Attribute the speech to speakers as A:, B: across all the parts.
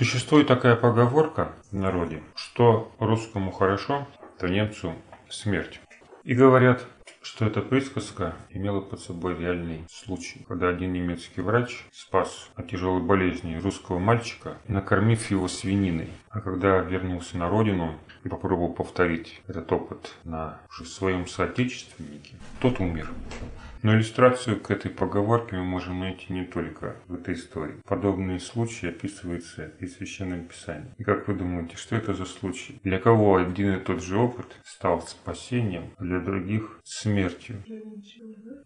A: Существует такая поговорка в народе, что русскому хорошо, то немцу смерть. И говорят, что эта присказка имела под собой реальный случай, когда один немецкий врач спас от тяжелой болезни русского мальчика, накормив его свининой. А когда вернулся на родину и попробовал повторить этот опыт на своем соотечественнике, тот умер. Но иллюстрацию к этой поговорке мы можем найти не только в этой истории. Подобные случаи описываются и в Священном Писании. И как вы думаете, что это за случай? Для кого один и тот же опыт стал спасением, а для других смертью?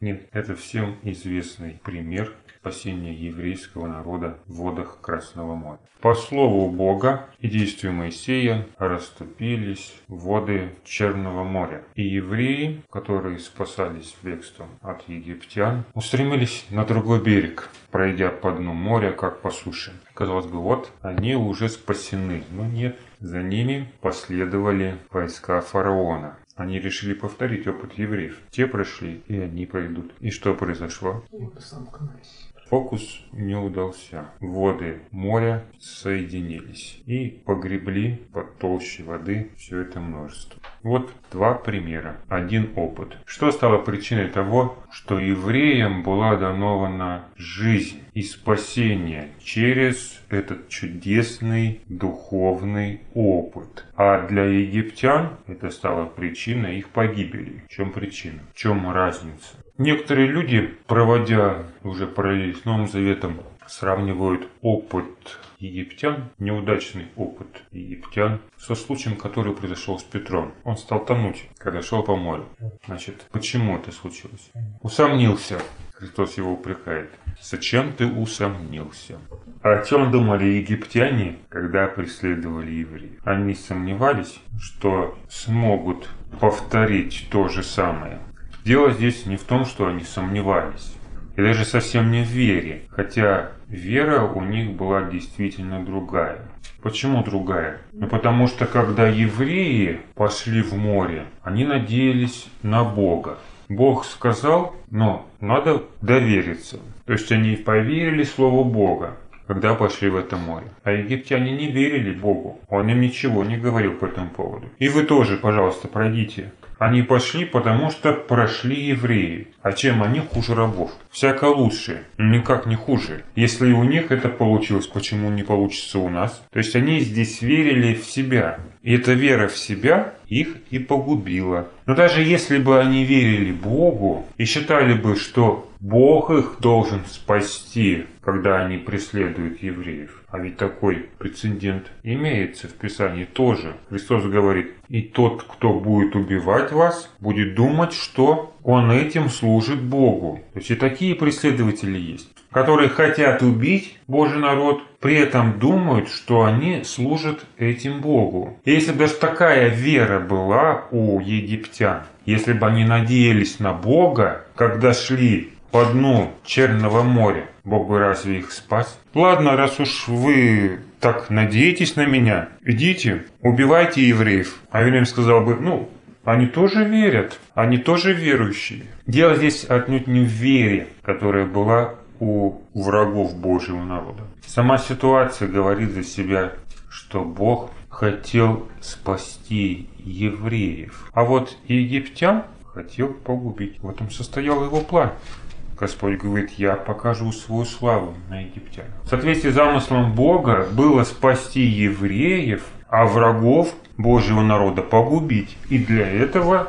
A: Нет, это всем известный пример спасения еврейского народа в водах Красного моря. По слову Бога и действию Моисея расступились воды Черного моря. И евреи, которые спасались бегством от египтян, устремились на другой берег, пройдя по дну моря, как по суше. Казалось бы, вот они уже спасены. Но нет, за ними последовали войска фараона. Они решили повторить опыт евреев. Те прошли, и они пройдут. И что произошло? Фокус не удался. Воды моря соединились и погребли под толщей воды все это множество. Вот два примера, один опыт. Что стало причиной того, что евреям была данована жизнь и спасение через этот чудесный духовный опыт. А для египтян это стало причиной их погибели. В чем причина? В чем разница? Некоторые люди, проводя уже параллель с Новым Заветом, сравнивают опыт египтян, неудачный опыт египтян, со случаем, который произошел с Петром. Он стал тонуть, когда шел по морю. Значит, почему это случилось? Усомнился. Христос его упрекает. Зачем ты усомнился? О чем думали египтяне, когда преследовали евреев? Они сомневались, что смогут повторить то же самое. Дело здесь не в том, что они сомневались, и даже совсем не в вере, хотя вера у них была действительно другая. Почему другая? Ну потому что когда евреи пошли в море, они надеялись на Бога. Бог сказал, но надо довериться. То есть они поверили Слову Бога, когда пошли в это море. А египтяне не верили Богу. Он им ничего не говорил по этому поводу. И вы тоже, пожалуйста, пройдите они пошли, потому что прошли евреи. А чем они хуже рабов? Всяко лучше, никак не хуже. Если у них это получилось, почему не получится у нас? То есть они здесь верили в себя. И эта вера в себя их и погубила. Но даже если бы они верили Богу и считали бы, что Бог их должен спасти, когда они преследуют евреев. А ведь такой прецедент имеется в Писании тоже. Христос говорит, и тот, кто будет убивать вас, будет думать, что он этим служит Богу. То есть и такие преследователи есть, которые хотят убить Божий народ, при этом думают, что они служат этим Богу. И если бы даже такая вера была у египтян, если бы они надеялись на Бога, когда шли по дну Черного моря, Бог бы разве их спас? Ладно, раз уж вы так надеетесь на меня, идите, убивайте евреев. А Вильям сказал бы, ну, они тоже верят, они тоже верующие. Дело здесь отнюдь не в вере, которая была у врагов Божьего народа. Сама ситуация говорит за себя, что Бог хотел спасти евреев. А вот египтян хотел погубить. В этом состоял его план. Господь говорит, я покажу свою славу на египтян. В соответствии с замыслом Бога было спасти евреев, а врагов Божьего народа погубить. И для этого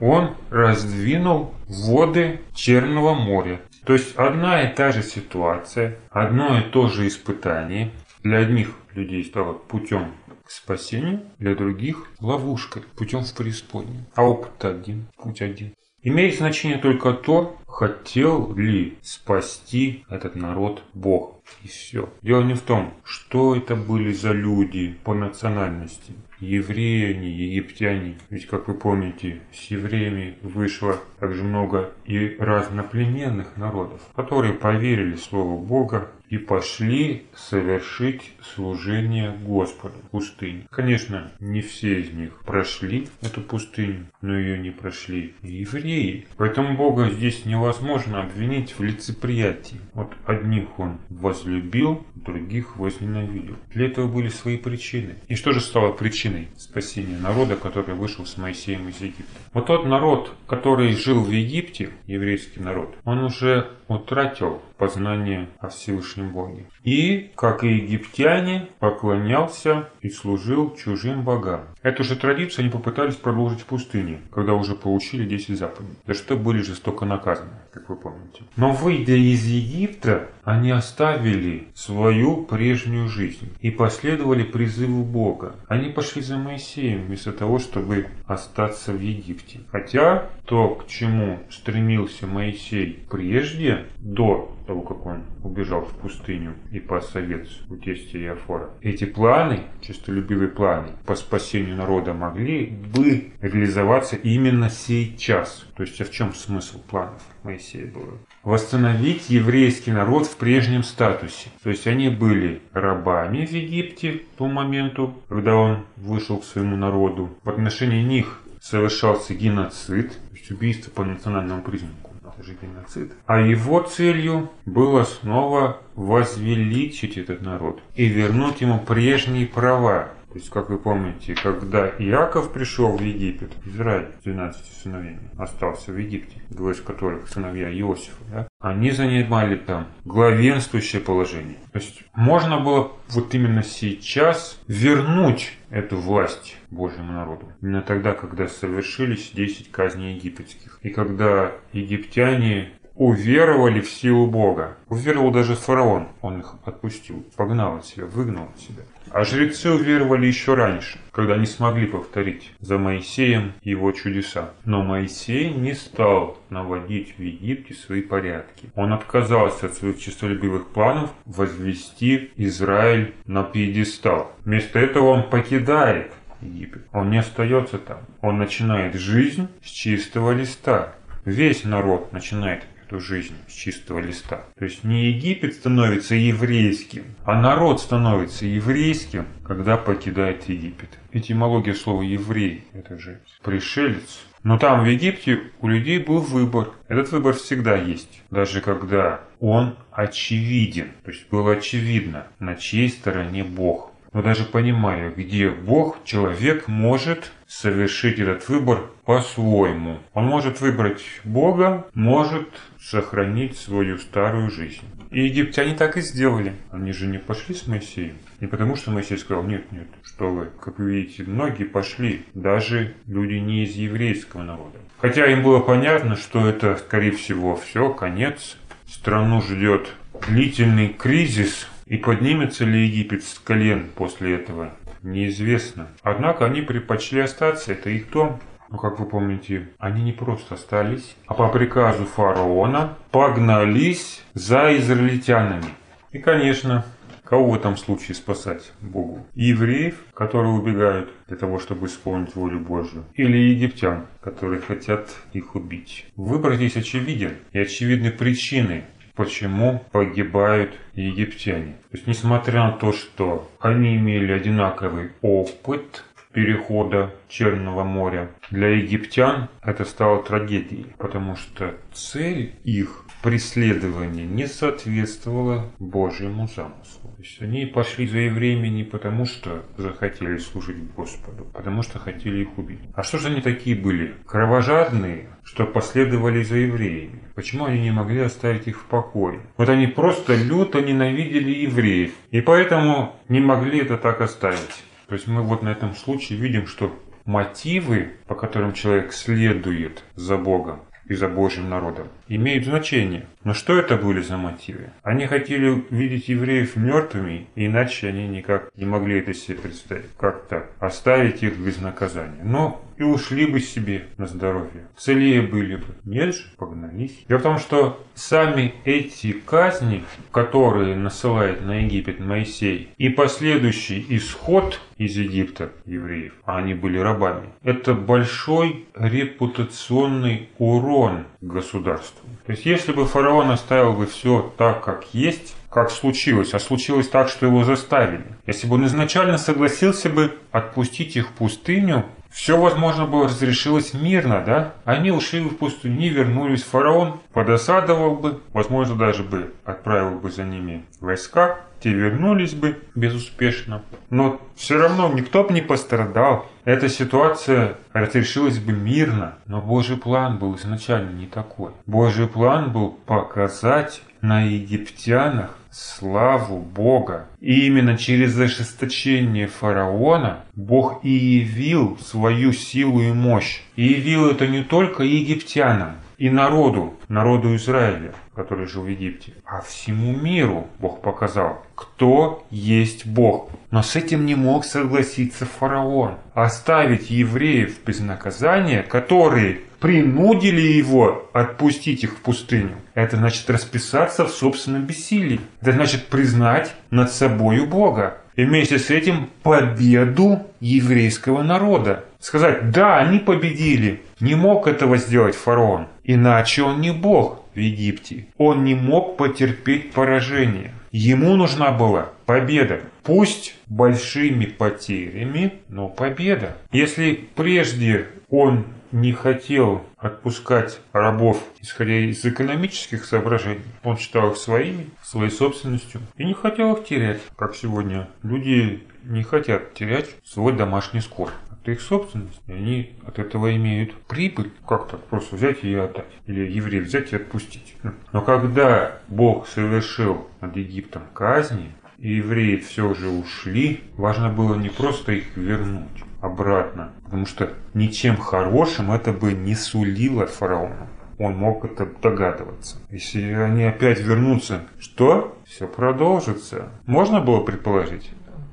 A: он раздвинул воды Черного моря. То есть одна и та же ситуация, одно и то же испытание для одних людей стало путем к спасению, для других ловушкой, путем в преисподнюю. А опыт один, путь один. Имеет значение только то, хотел ли спасти этот народ Бог. И все. Дело не в том, что это были за люди по национальности. Евреи они, египтяне. Ведь, как вы помните, с евреями вышло также много и разноплеменных народов, которые поверили Слову Бога и пошли совершить служение Господу в пустыне. Конечно, не все из них прошли эту пустыню, но ее не прошли евреи. Поэтому Бога здесь невозможно обвинить в лицеприятии. Вот одних он возлюбил, других возненавидел. Для этого были свои причины. И что же стало причиной спасения народа, который вышел с Моисеем из Египта? Вот тот народ, который жил в Египте, еврейский народ, он уже утратил познание о Всевышнем Боге. И, как и египтяне, поклонялся и служил чужим богам. Эту же традицию они попытались продолжить в пустыне, когда уже получили 10 заповедей, за что были жестоко наказаны, как вы помните. Но выйдя из Египта, они оставили свою прежнюю жизнь и последовали призыву Бога. Они пошли за Моисеем вместо того, чтобы остаться в Египте. Хотя то, к чему стремился Моисей прежде, до того, как он убежал в пустыню и пас овец у тестя Иофора. Эти планы, честолюбивые планы по спасению народа могли бы реализоваться именно сейчас. То есть, а в чем смысл планов Моисея было? Восстановить еврейский народ в прежнем статусе. То есть, они были рабами в Египте к тому моменту, когда он вышел к своему народу. В отношении них совершался геноцид, то есть убийство по национальному признаку это же геноцид. А его целью было снова возвеличить этот народ и вернуть ему прежние права. То есть, как вы помните, когда Иаков пришел в Египет, Израиль с 12 сыновьями остался в Египте, двое из которых сыновья Иосифа, да, они занимали там главенствующее положение. То есть, можно было вот именно сейчас вернуть эту власть Божьему народу. Именно тогда, когда совершились 10 казней египетских. И когда египтяне уверовали в силу Бога. Уверовал даже фараон. Он их отпустил, погнал от себя, выгнал от себя. А жрецы уверовали еще раньше, когда не смогли повторить за Моисеем его чудеса. Но Моисей не стал наводить в Египте свои порядки. Он отказался от своих честолюбивых планов возвести Израиль на пьедестал. Вместо этого он покидает Египет. Он не остается там. Он начинает жизнь с чистого листа. Весь народ начинает эту жизнь с чистого листа. То есть не Египет становится еврейским, а народ становится еврейским, когда покидает Египет. Этимология слова «еврей» – это же пришелец. Но там, в Египте, у людей был выбор. Этот выбор всегда есть. Даже когда он очевиден. То есть было очевидно, на чьей стороне Бог. Но даже понимая, где Бог, человек может совершить этот выбор по-своему. Он может выбрать Бога, может сохранить свою старую жизнь. И египтяне так и сделали. Они же не пошли с Моисеем. Не потому, что Моисей сказал, нет, нет, что вы. Как вы видите, многие пошли, даже люди не из еврейского народа. Хотя им было понятно, что это, скорее всего, все, конец. Страну ждет длительный кризис, и поднимется ли Египет с колен после этого, неизвестно. Однако они предпочли остаться, это их дом. Но, как вы помните, они не просто остались, а по приказу фараона погнались за израильтянами. И, конечно, Кого в этом случае спасать Богу? Евреев, которые убегают для того, чтобы исполнить волю Божью? Или египтян, которые хотят их убить? Выбор здесь очевиден и очевидны причины, почему погибают египтяне. То есть, несмотря на то, что они имели одинаковый опыт перехода Черного моря, для египтян это стало трагедией, потому что цель их преследования не соответствовала Божьему замыслу. То есть они пошли за евреями не потому, что захотели служить Господу, потому что хотели их убить. А что же они такие были? Кровожадные, что последовали за евреями. Почему они не могли оставить их в покое? Вот они просто люто ненавидели евреев, и поэтому не могли это так оставить. То есть мы вот на этом случае видим, что мотивы, по которым человек следует за Богом, и за Божьим народом, имеют значение. Но что это были за мотивы? Они хотели видеть евреев мертвыми, иначе они никак не могли это себе представить. Как-то оставить их без наказания. Но и ушли бы себе на здоровье. Целее были бы. Нет же, погнались. Дело в том, что сами эти казни, которые насылает на Египет Моисей, и последующий исход из Египта евреев, а они были рабами, это большой репутационный урон государству. То есть, если бы фараон оставил бы все так, как есть, как случилось, а случилось так, что его заставили. Если бы он изначально согласился бы отпустить их в пустыню, все, возможно, было разрешилось мирно, да? Они ушли в пустыню, не вернулись. Фараон подосадовал бы, возможно, даже бы отправил бы за ними войска. Те вернулись бы безуспешно. Но все равно никто бы не пострадал. Эта ситуация разрешилась бы мирно. Но Божий план был изначально не такой. Божий план был показать на египтянах славу Бога. И именно через ожесточение фараона Бог и явил свою силу и мощь. И явил это не только египтянам, и народу, народу Израиля, который жил в Египте, а всему миру Бог показал, кто есть Бог. Но с этим не мог согласиться фараон. Оставить евреев без наказания, которые принудили его отпустить их в пустыню. Это значит расписаться в собственном бессилии. Это значит признать над собою Бога. И вместе с этим победу еврейского народа. Сказать, да, они победили. Не мог этого сделать фараон. Иначе он не бог в Египте. Он не мог потерпеть поражение. Ему нужна была победа. Пусть большими потерями, но победа. Если прежде он не хотел отпускать рабов, исходя из экономических соображений. Он считал их своими, своей собственностью и не хотел их терять, как сегодня. Люди не хотят терять свой домашний скот. Это их собственность, и они от этого имеют прибыль. Как так просто взять и отдать? Или евреев взять и отпустить? Но когда Бог совершил над Египтом казни, и евреи все же ушли, важно было не просто их вернуть, обратно. Потому что ничем хорошим это бы не сулило фараону. Он мог это догадываться. Если они опять вернутся, что? Все продолжится. Можно было предположить.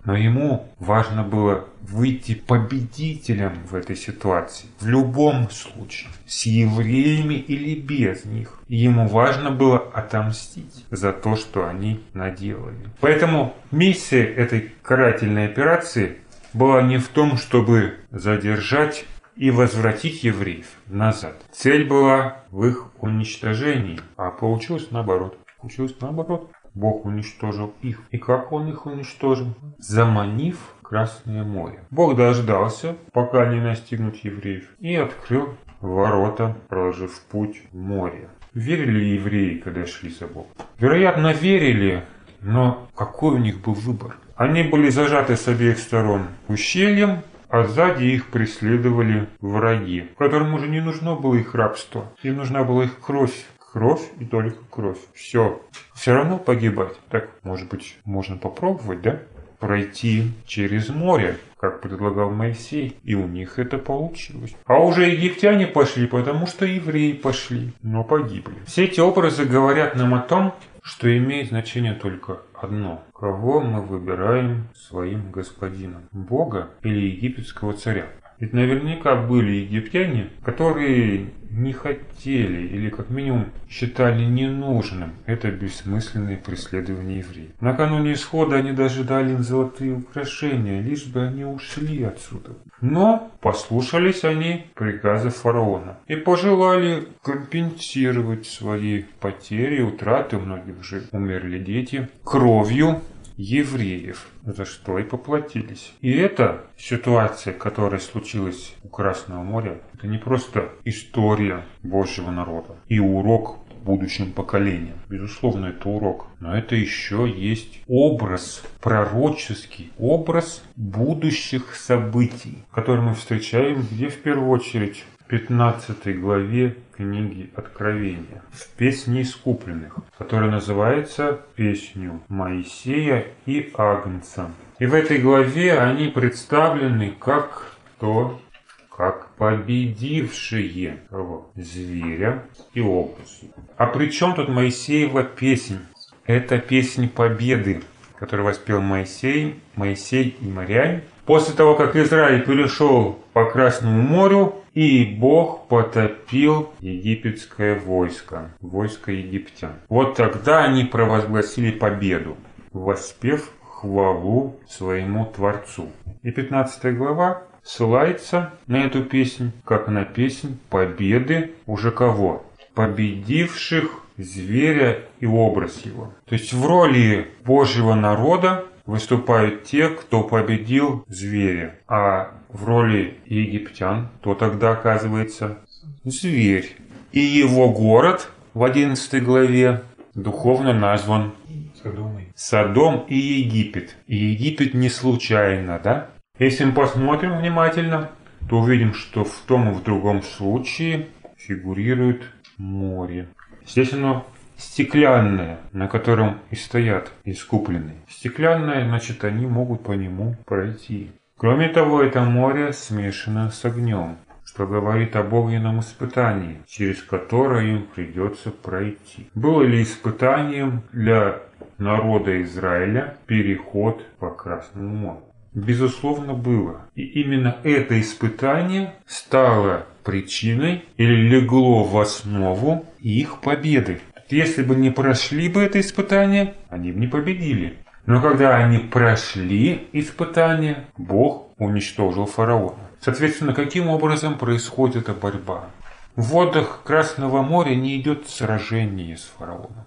A: Но ему важно было выйти победителем в этой ситуации. В любом случае. С евреями или без них. Ему важно было отомстить за то, что они наделали. Поэтому миссия этой карательной операции была не в том, чтобы задержать и возвратить евреев назад. Цель была в их уничтожении, а получилось наоборот. Получилось наоборот. Бог уничтожил их. И как он их уничтожил? Заманив Красное море. Бог дождался, пока не настигнут евреев, и открыл ворота, проложив путь в море. Верили ли евреи, когда шли за Богом? Вероятно, верили, но какой у них был выбор? Они были зажаты с обеих сторон ущельем, а сзади их преследовали враги, которым уже не нужно было их рабство, им нужна была их кровь. Кровь и только кровь. Все. Все равно погибать. Так, может быть, можно попробовать, да? Пройти через море, как предлагал Моисей, и у них это получилось. А уже египтяне пошли, потому что евреи пошли, но погибли. Все эти образы говорят нам о том, что имеет значение только одно. Кого мы выбираем своим господином? Бога или египетского царя? Ведь наверняка были египтяне, которые не хотели или как минимум считали ненужным это бессмысленное преследование евреев. Накануне исхода они даже дали им золотые украшения, лишь бы они ушли отсюда. Но послушались они приказа фараона и пожелали компенсировать свои потери, утраты, у многих же умерли дети, кровью евреев, за что и поплатились. И эта ситуация, которая случилась у Красного моря, это не просто история Божьего народа и урок будущим поколениям. Безусловно, это урок. Но это еще есть образ, пророческий образ будущих событий, которые мы встречаем где в первую очередь 15 главе книги Откровения, в песне искупленных, которая называется «Песню Моисея и Агнца». И в этой главе они представлены как то, как победившие кого? зверя и образ. А при чем тут Моисеева песнь? Это песнь победы, которую воспел Моисей, Моисей и Марянь. После того, как Израиль перешел по Красному морю, и Бог потопил египетское войско, войско египтян. Вот тогда они провозгласили победу, воспев хвалу своему Творцу. И 15 глава ссылается на эту песнь, как на песнь победы уже кого? Победивших зверя и образ его. То есть в роли Божьего народа выступают те, кто победил зверя, а в роли египтян, то тогда оказывается зверь. И его город в 11 главе духовно назван Содомой. Содом и Египет. И Египет не случайно, да? Если мы посмотрим внимательно, то увидим, что в том и в другом случае фигурирует море. Здесь оно стеклянное, на котором и стоят искупленные. Стеклянное, значит, они могут по нему пройти. Кроме того, это море смешано с огнем, что говорит об огненном испытании, через которое им придется пройти. Было ли испытанием для народа Израиля переход по Красному морю? Безусловно, было. И именно это испытание стало причиной или легло в основу их победы. Если бы не прошли бы это испытание, они бы не победили. Но когда они прошли испытание, Бог уничтожил фараона. Соответственно, каким образом происходит эта борьба? В водах Красного моря не идет сражение с фараоном.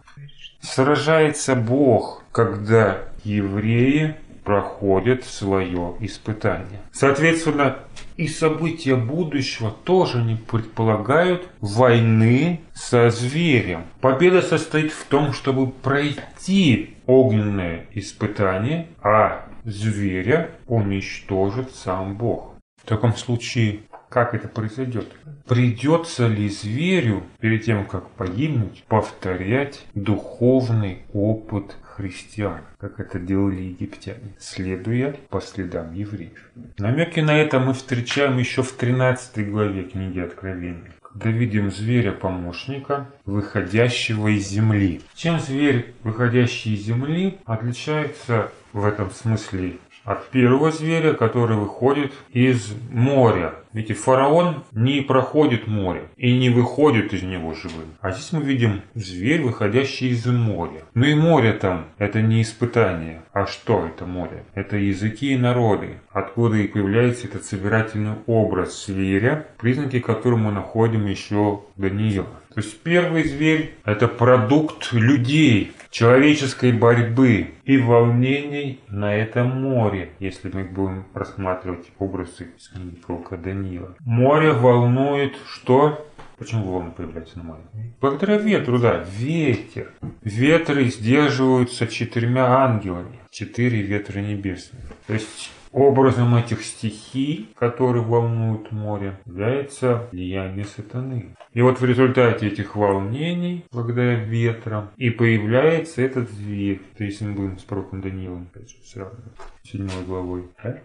A: Сражается Бог, когда евреи проходят свое испытание. Соответственно, и события будущего тоже не предполагают войны со зверем. Победа состоит в том, чтобы пройти огненное испытание, а зверя уничтожит сам Бог. В таком случае, как это произойдет? Придется ли зверю, перед тем, как погибнуть, повторять духовный опыт христиан, как это делали египтяне, следуя по следам евреев. Намеки на это мы встречаем еще в 13 главе книги Откровения когда видим зверя-помощника, выходящего из земли. Чем зверь, выходящий из земли, отличается в этом смысле от первого зверя, который выходит из моря. Ведь фараон не проходит море и не выходит из него живым. А здесь мы видим зверь, выходящий из моря. Ну и море там – это не испытание. А что это море? Это языки и народы, откуда и появляется этот собирательный образ зверя, признаки которого мы находим еще в Даниила. То есть первый зверь – это продукт людей, человеческой борьбы и волнений на этом море, если мы будем рассматривать образы из книги пророка Даниила. Море волнует что? Почему волны появляются на море? Благодаря ветру, да, ветер. Ветры сдерживаются четырьмя ангелами. Четыре ветра небесных. То есть Образом этих стихий, которые волнуют море, является влияние сатаны. И вот в результате этих волнений, благодаря ветрам, и появляется этот зверь. То есть мы будем с пророком Даниилом, опять же, сравнивать, седьмой главой.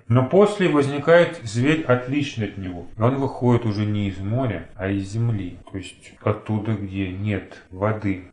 A: Но после возникает зверь отличный от него. И он выходит уже не из моря, а из земли. То есть оттуда, где нет воды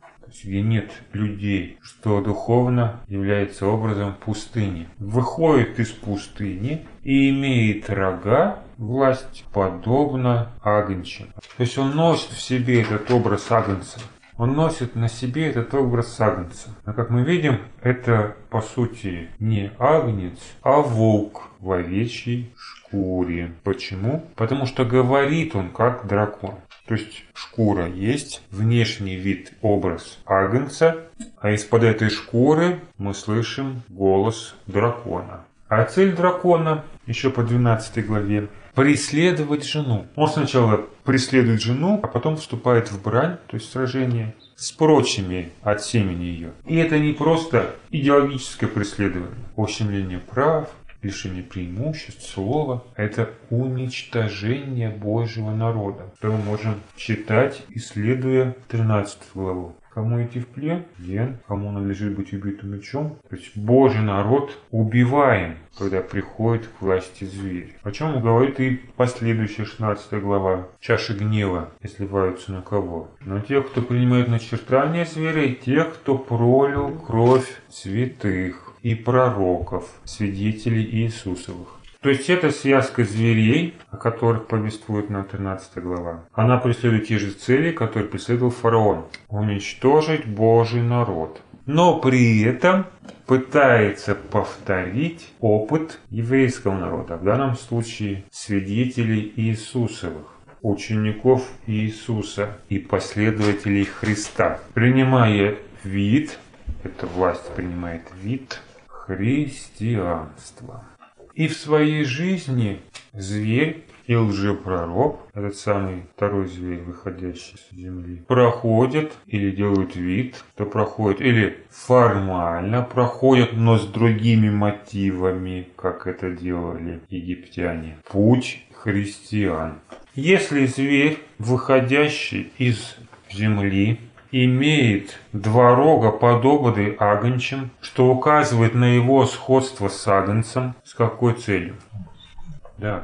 A: нет людей, что духовно является образом пустыни. Выходит из пустыни и имеет рога, власть подобно агнче. То есть он носит в себе этот образ агнца. Он носит на себе этот образ агнца. Но как мы видим, это по сути не агнец, а волк в овечьей шкуре. Почему? Потому что говорит он как дракон. То есть шкура есть, внешний вид, образ агнца, а из-под этой шкуры мы слышим голос дракона. А цель дракона, еще по 12 главе, преследовать жену. Он сначала преследует жену, а потом вступает в брань, то есть сражение, с прочими от семени ее. И это не просто идеологическое преследование, ущемление прав, лишение преимуществ, слова – это уничтожение Божьего народа. То мы можем читать, исследуя 13 главу. Кому идти в плен? Ген. Кому надлежит быть убитым мечом? То есть Божий народ убиваем, когда приходит к власти зверь. О чем говорит и последующая 16 глава. Чаши гнева изливаются на кого? На тех, кто принимает начертание зверя, и тех, кто пролил кровь святых и пророков, свидетелей Иисусовых. То есть это связка зверей, о которых повествует нам 13 глава. Она преследует те же цели, которые преследовал фараон. Уничтожить Божий народ. Но при этом пытается повторить опыт еврейского народа, в данном случае свидетелей Иисусовых. учеников Иисуса и последователей Христа, принимая вид, эта власть принимает вид христианства. И в своей жизни зверь и лжепророк, этот самый второй зверь, выходящий с земли, проходят или делают вид, то проходят, или формально проходят, но с другими мотивами, как это делали египтяне. Путь христиан. Если зверь, выходящий из земли, имеет два рога, подобные агончим, что указывает на его сходство с агнцем. С какой целью? Да,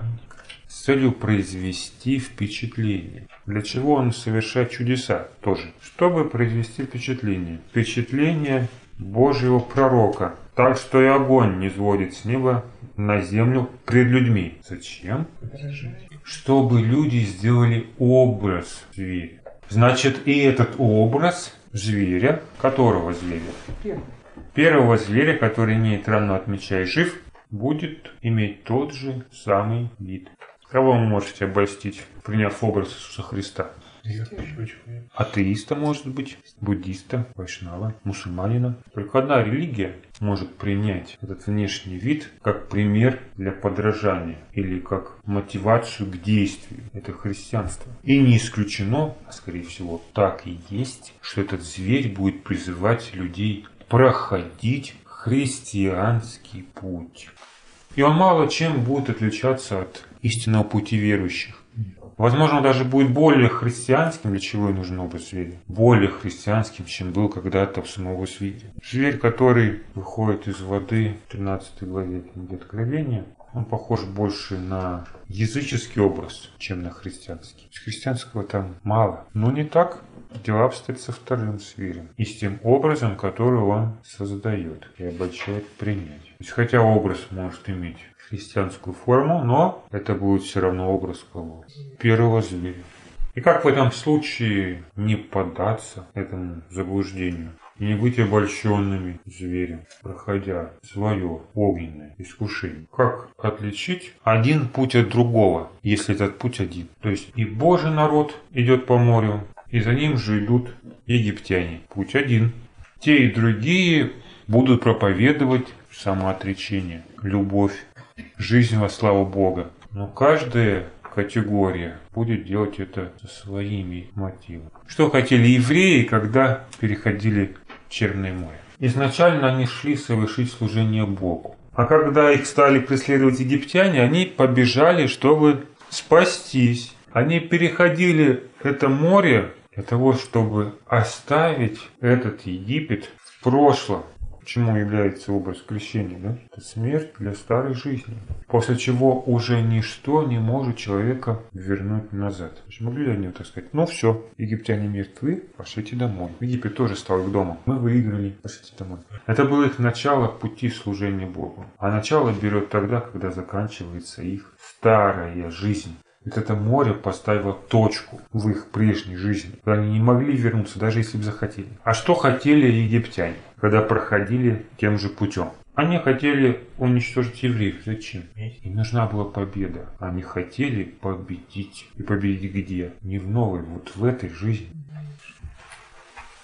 A: целью произвести впечатление. Для чего он совершает чудеса тоже? Чтобы произвести впечатление. Впечатление Божьего пророка. Так что и огонь не сводит с неба на землю пред людьми. Зачем? Чтобы люди сделали образ зверя. Значит, и этот образ зверя, которого зверя? Первого зверя, который имеет рану от меча и жив, будет иметь тот же самый вид. Кого вы можете обольстить, приняв образ Иисуса Христа? Атеиста, может быть, буддиста, вайшнава, мусульманина. Только одна религия может принять этот внешний вид как пример для подражания или как мотивацию к действию. Это христианство. И не исключено, а скорее всего так и есть, что этот зверь будет призывать людей проходить христианский путь. И он мало чем будет отличаться от истинного пути верующих. Возможно, даже будет более христианским, для чего и нужен образ зверя. Более христианским, чем был когда-то в самого зверя. Зверь, который выходит из воды в 13 главе книги Откровения, он похож больше на языческий образ, чем на христианский. С христианского там мало. Но не так дела обстоят со вторым зверем и с тем образом, который он создает и обучает принять. То есть, хотя образ может иметь христианскую форму, но это будет все равно образ кого? Первого зверя. И как в этом случае не поддаться этому заблуждению? Не быть обольщенными зверем, проходя свое огненное искушение. Как отличить один путь от другого, если этот путь один? То есть и Божий народ идет по морю, и за ним же идут египтяне. Путь один. Те и другие будут проповедовать самоотречение, любовь, жизнь во славу Бога. Но каждая категория будет делать это со своими мотивами. Что хотели евреи, когда переходили Черное море? Изначально они шли совершить служение Богу. А когда их стали преследовать египтяне, они побежали, чтобы спастись. Они переходили это море для того, чтобы оставить этот Египет в прошлом чему является образ крещения, да? Это смерть для старой жизни, после чего уже ничто не может человека вернуть назад. Могли ли они так сказать? Ну все, египтяне мертвы, пошлите домой. Египет тоже стал их домом. Мы выиграли, пошлите домой. Это было их начало пути служения Богу. А начало берет тогда, когда заканчивается их старая жизнь. Ведь это море поставило точку в их прежней жизни. Они не могли вернуться, даже если бы захотели. А что хотели египтяне, когда проходили тем же путем? Они хотели уничтожить евреев. Зачем? Им нужна была победа. Они хотели победить. И победить где? Не в новой, вот в этой жизни.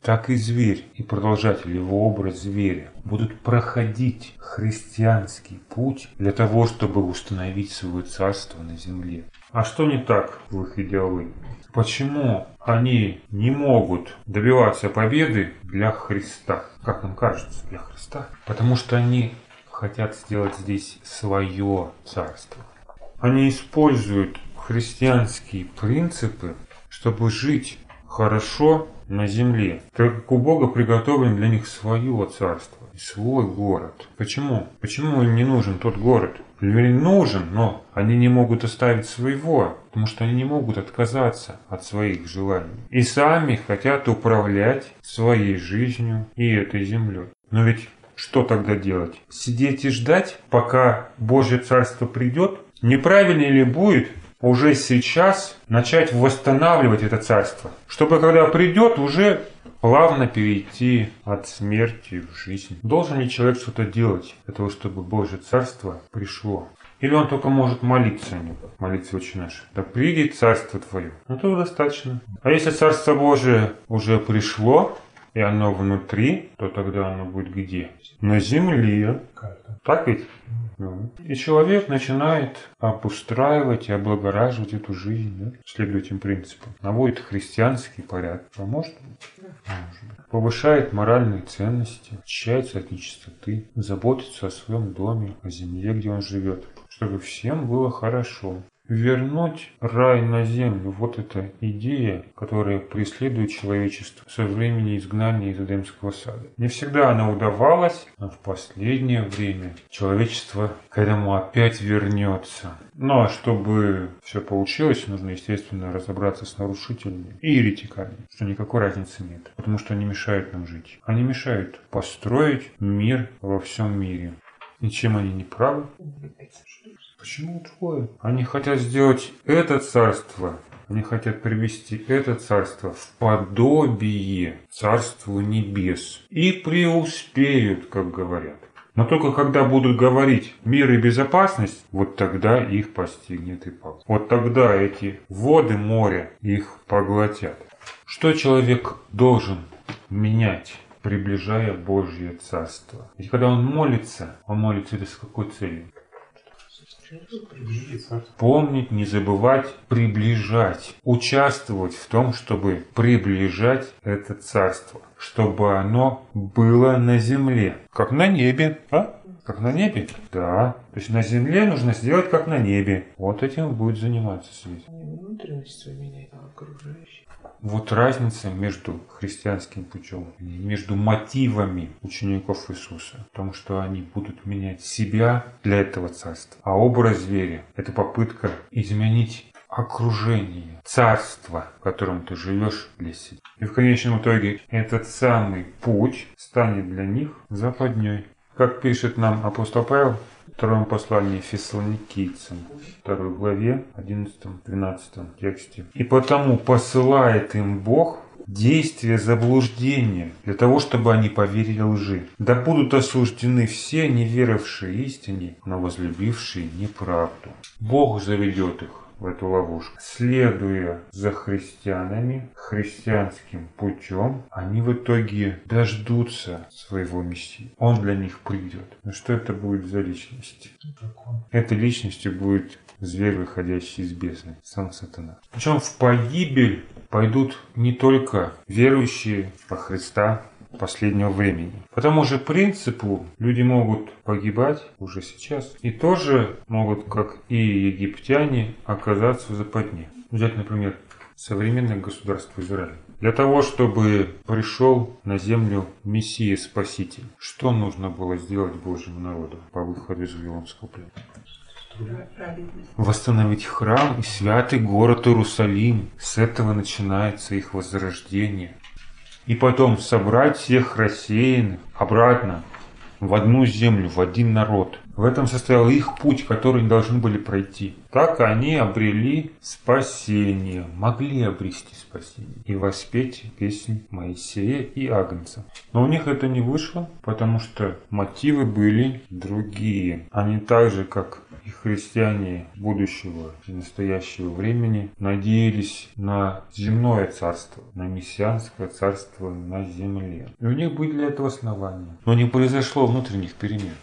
A: Так и зверь и продолжатель его образ зверя будут проходить христианский путь для того, чтобы установить свое царство на земле. А что не так в их идеологии? Почему они не могут добиваться победы для Христа? Как им кажется, для Христа? Потому что они хотят сделать здесь свое царство. Они используют христианские принципы, чтобы жить хорошо на земле, так как у Бога приготовлен для них свое царство свой город. Почему? Почему им не нужен тот город? Или нужен, но они не могут оставить своего, потому что они не могут отказаться от своих желаний. И сами хотят управлять своей жизнью и этой землей. Но ведь что тогда делать? Сидеть и ждать, пока Божье Царство придет? Неправильно ли будет уже сейчас начать восстанавливать это царство, чтобы когда придет, уже плавно перейти от смерти в жизнь. Должен ли человек что-то делать для того, чтобы Божье царство пришло? Или он только может молиться о нем, молиться очень наш. Да придет царство твое. Ну, то достаточно. А если царство Божие уже пришло, и оно внутри, то тогда оно будет где? На земле. Так ведь? Ну. И человек начинает обустраивать и облагораживать эту жизнь, да? следуя этим принципам. Наводит христианский порядок. А может быть? Может. Повышает моральные ценности, очищается от нечистоты, заботится о своем доме, о земле, где он живет, чтобы всем было хорошо. Вернуть рай на землю – вот эта идея, которая преследует человечество со времени изгнания из Эдемского сада. Не всегда она удавалась, но в последнее время человечество к этому опять вернется. Ну а чтобы все получилось, нужно, естественно, разобраться с нарушителями и еретиками, что никакой разницы нет, потому что они мешают нам жить. Они мешают построить мир во всем мире. И чем они не правы? Почему двое? Они хотят сделать это царство, они хотят привести это царство в подобие царству небес. И преуспеют, как говорят. Но только когда будут говорить мир и безопасность, вот тогда их постигнет и пак. Вот тогда эти воды моря их поглотят. Что человек должен менять? приближая Божье Царство. Ведь когда он молится, он молится это с какой целью? Помнить, не забывать, приближать, участвовать в том, чтобы приближать это царство, чтобы оно было на земле, как на небе, а? Как на небе? Да. То есть на земле нужно сделать как на небе. Вот этим будет заниматься свет.
B: Не внутренность свою менять, а окружающий.
A: Вот разница между христианским путем, между мотивами учеников Иисуса, потому что они будут менять себя для этого царства. А образ зверя – это попытка изменить окружение, царство, в котором ты живешь для себя. И в конечном итоге этот самый путь станет для них западней. Как пишет нам апостол Павел, втором послании Фессалоникийцам, второй главе, 11-12 тексте. «И потому посылает им Бог действие заблуждения, для того, чтобы они поверили лжи. Да будут осуждены все неверовавшие истине, но возлюбившие неправду. Бог заведет их в эту ловушку. Следуя за христианами христианским путем, они в итоге дождутся своего Мессии. Он для них придет. Но что это будет за личность? Этой личностью будет зверь, выходящий из бездны, сам сатана. Причем в погибель пойдут не только верующие во Христа, последнего времени. По тому же принципу люди могут погибать уже сейчас и тоже могут, как и египтяне, оказаться в западне. Взять, например, современное государство Израиль. Для того, чтобы пришел на землю Мессия Спаситель, что нужно было сделать Божьему народу по выходу из Вавилонского плена? Восстановить храм и святый город Иерусалим. С этого начинается их возрождение и потом собрать всех рассеянных обратно в одну землю, в один народ. В этом состоял их путь, который они должны были пройти. Так они обрели спасение, могли обрести спасение и воспеть песнь Моисея и Агнца. Но у них это не вышло, потому что мотивы были другие. Они так же, как и христиане будущего и настоящего времени надеялись на земное царство, на мессианское царство на земле. И у них были для этого основания. Но не произошло внутренних перемен.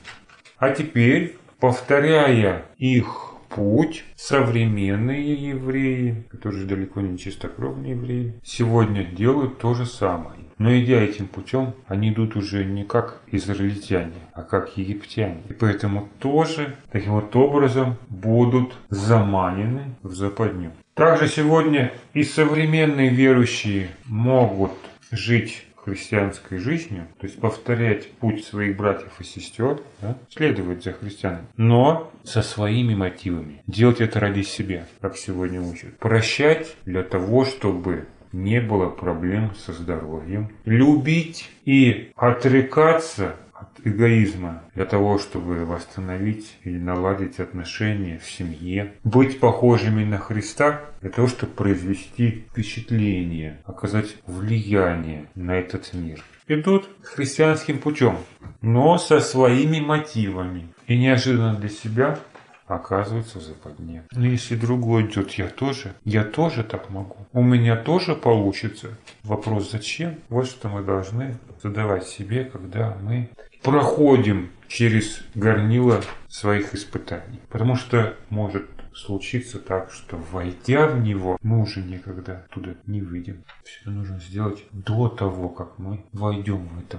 A: А теперь, повторяя их путь, современные евреи, которые далеко не чистокровные евреи, сегодня делают то же самое. Но идя этим путем, они идут уже не как израильтяне, а как египтяне. И поэтому тоже таким вот образом будут заманены в западню. Также сегодня и современные верующие могут жить христианской жизнью, то есть повторять путь своих братьев и сестер, да, следовать за христианами, но со своими мотивами. Делать это ради себя, как сегодня учат. Прощать для того, чтобы не было проблем со здоровьем. Любить и отрекаться от эгоизма для того, чтобы восстановить или наладить отношения в семье. Быть похожими на Христа для того, чтобы произвести впечатление, оказать влияние на этот мир. Идут христианским путем, но со своими мотивами. И неожиданно для себя оказывается в западне. Но если другой идет, я тоже, я тоже так могу. У меня тоже получится. Вопрос зачем? Вот что мы должны задавать себе, когда мы проходим через горнило своих испытаний. Потому что может случиться так, что войдя в него, мы уже никогда туда не выйдем. Все нужно сделать до того, как мы войдем в это